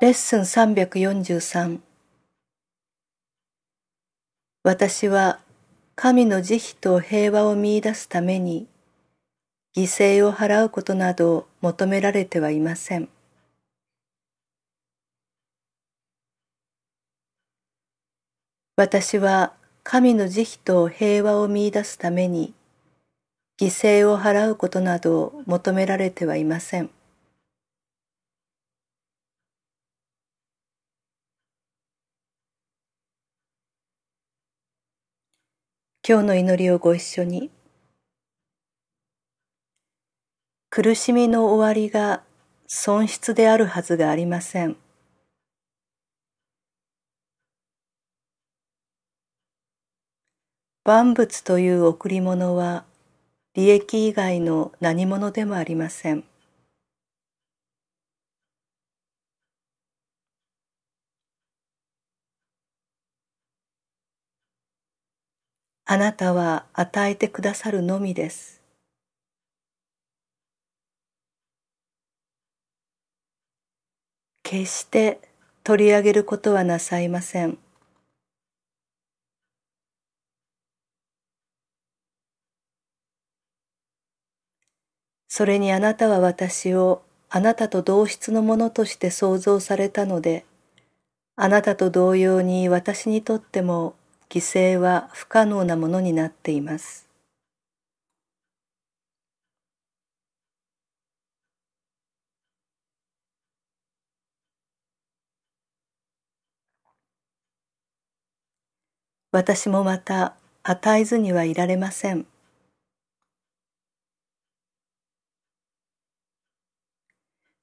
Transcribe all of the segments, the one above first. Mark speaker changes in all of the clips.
Speaker 1: レッスン343私は神の慈悲と平和を見出すために犠牲を払うことなど求められてはいません。私は神の慈悲と平和を見出すために犠牲を払うことなど求められてはいません。今日の祈りをご一緒に。苦しみの終わりが損失であるはずがありません。万物という贈り物は利益以外の何物でもありません。あなたは与えてくださるのみです。決して取り上げることはなさいません。それにあなたは私をあなたと同質のものとして創造されたので、あなたと同様に私にとっても犠牲は不可能なものになっています。私もまた与えずにはいられません。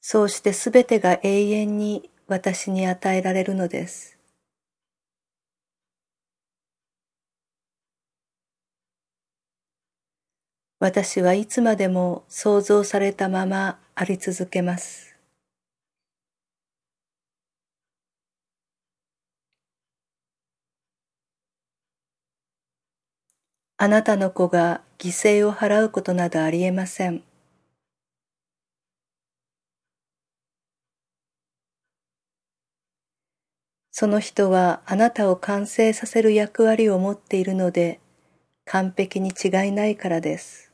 Speaker 1: そうしてすべてが永遠に私に与えられるのです。私はいつまでも創造されたままあり続けます。あなたの子が犠牲を払うことなどありえません。その人はあなたを完成させる役割を持っているので完璧に違いないからです。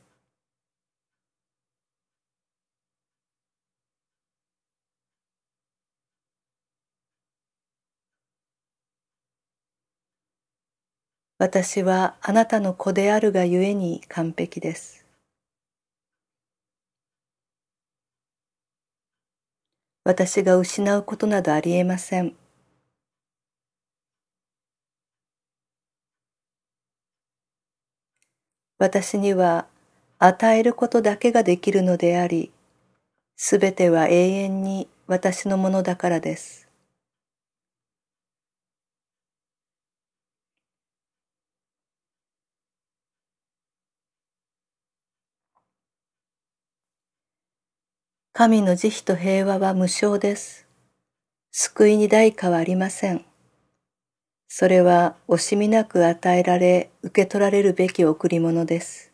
Speaker 1: 私はあなたの子であるがゆえに完璧です。私が失うことなどありえません。私には与えることだけができるのであり、すべては永遠に私のものだからです。神の慈悲と平和は無償です。救いに代価はありません。それは惜しみなく与えられ、受け取られるべき贈り物です。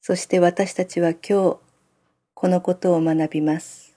Speaker 1: そして私たちは今日、このことを学びます。